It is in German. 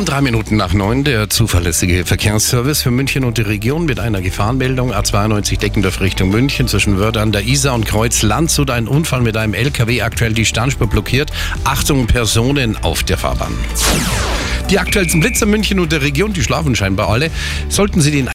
Um drei Minuten nach neun der zuverlässige Verkehrsservice für München und die Region mit einer Gefahrenmeldung A92 Deckendorf Richtung München zwischen Wörder an der Isar und Kreuz Landshut ein Unfall mit einem LKW aktuell die Standspur blockiert. Achtung Personen auf der Fahrbahn. Die aktuellsten Blitzer München und der Region, die schlafen scheinbar alle. Sollten Sie den